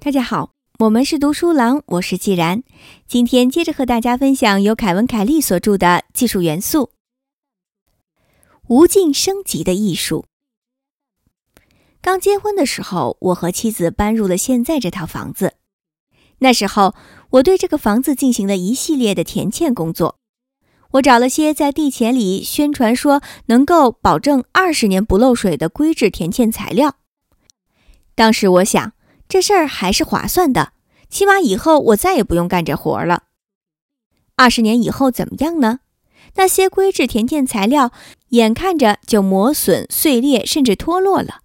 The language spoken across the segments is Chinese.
大家好，我们是读书郎，我是既然。今天接着和大家分享由凯文·凯利所著的《技术元素：无尽升级的艺术》。刚结婚的时候，我和妻子搬入了现在这套房子。那时候，我对这个房子进行了一系列的填嵌工作。我找了些在地钱里宣传说能够保证二十年不漏水的硅质填嵌材料。当时我想，这事儿还是划算的，起码以后我再也不用干这活儿了。二十年以后怎么样呢？那些硅质填嵌材料眼看着就磨损、碎裂，甚至脱落了。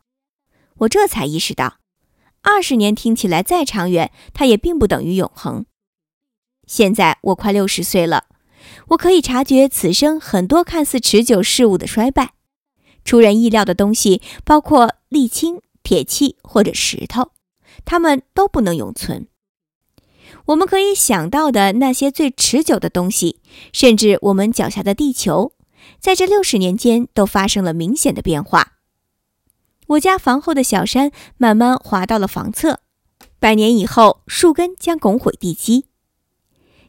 我这才意识到，二十年听起来再长远，它也并不等于永恒。现在我快六十岁了，我可以察觉此生很多看似持久事物的衰败。出人意料的东西包括沥青、铁器或者石头，它们都不能永存。我们可以想到的那些最持久的东西，甚至我们脚下的地球，在这六十年间都发生了明显的变化。我家房后的小山慢慢滑到了房侧，百年以后，树根将拱毁地基。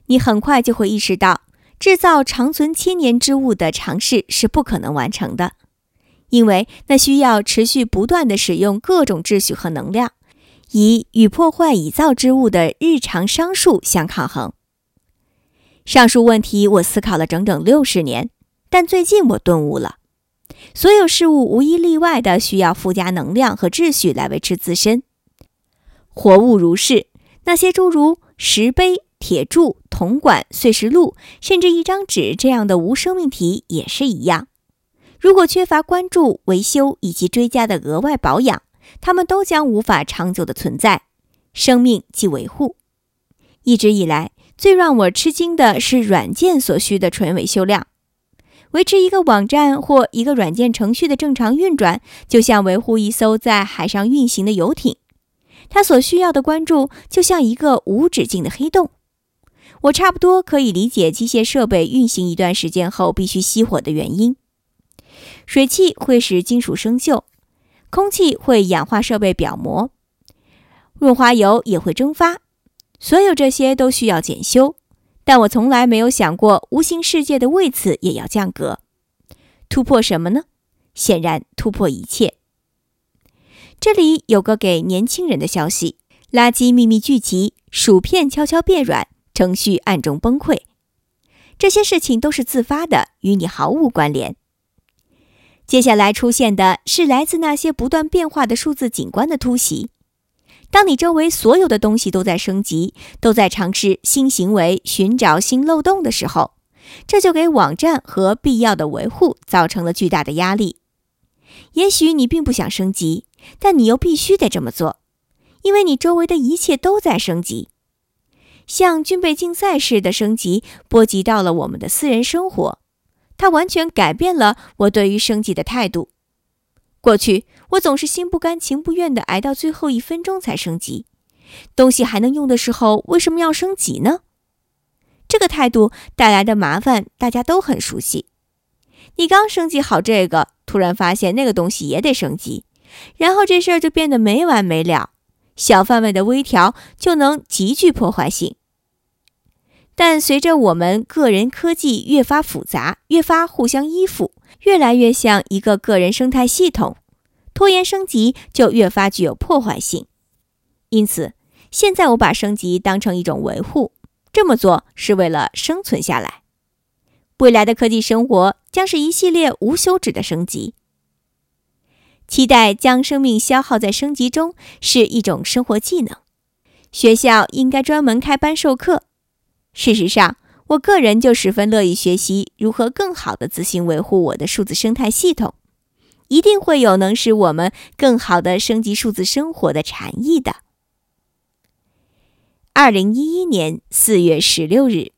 你很快就会意识到，制造长存千年之物的尝试是不可能完成的，因为那需要持续不断的使用各种秩序和能量，以与破坏已造之物的日常商数相抗衡。上述问题我思考了整整六十年，但最近我顿悟了。所有事物无一例外的需要附加能量和秩序来维持自身，活物如是，那些诸如石碑、铁柱、铜管、碎石路，甚至一张纸这样的无生命体也是一样。如果缺乏关注、维修以及追加的额外保养，它们都将无法长久的存在。生命即维护。一直以来，最让我吃惊的是软件所需的纯维修量。维持一个网站或一个软件程序的正常运转，就像维护一艘在海上运行的游艇，它所需要的关注就像一个无止境的黑洞。我差不多可以理解机械设备运行一段时间后必须熄火的原因。水汽会使金属生锈，空气会氧化设备表膜，润滑油也会蒸发，所有这些都需要检修。但我从来没有想过，无形世界的为此也要降格，突破什么呢？显然突破一切。这里有个给年轻人的消息：垃圾秘密聚集，薯片悄悄变软，程序暗中崩溃。这些事情都是自发的，与你毫无关联。接下来出现的是来自那些不断变化的数字景观的突袭。当你周围所有的东西都在升级，都在尝试新行为、寻找新漏洞的时候，这就给网站和必要的维护造成了巨大的压力。也许你并不想升级，但你又必须得这么做，因为你周围的一切都在升级，像军备竞赛似的升级，波及到了我们的私人生活。它完全改变了我对于升级的态度。过去，我总是心不甘情不愿地挨到最后一分钟才升级。东西还能用的时候，为什么要升级呢？这个态度带来的麻烦，大家都很熟悉。你刚升级好这个，突然发现那个东西也得升级，然后这事儿就变得没完没了。小范围的微调就能极具破坏性。但随着我们个人科技越发复杂，越发互相依附。越来越像一个个人生态系统，拖延升级就越发具有破坏性。因此，现在我把升级当成一种维护，这么做是为了生存下来。未来的科技生活将是一系列无休止的升级。期待将生命消耗在升级中是一种生活技能。学校应该专门开班授课。事实上我个人就十分乐意学习如何更好的自行维护我的数字生态系统。一定会有能使我们更好的升级数字生活的禅意的。二零一一年四月十六日。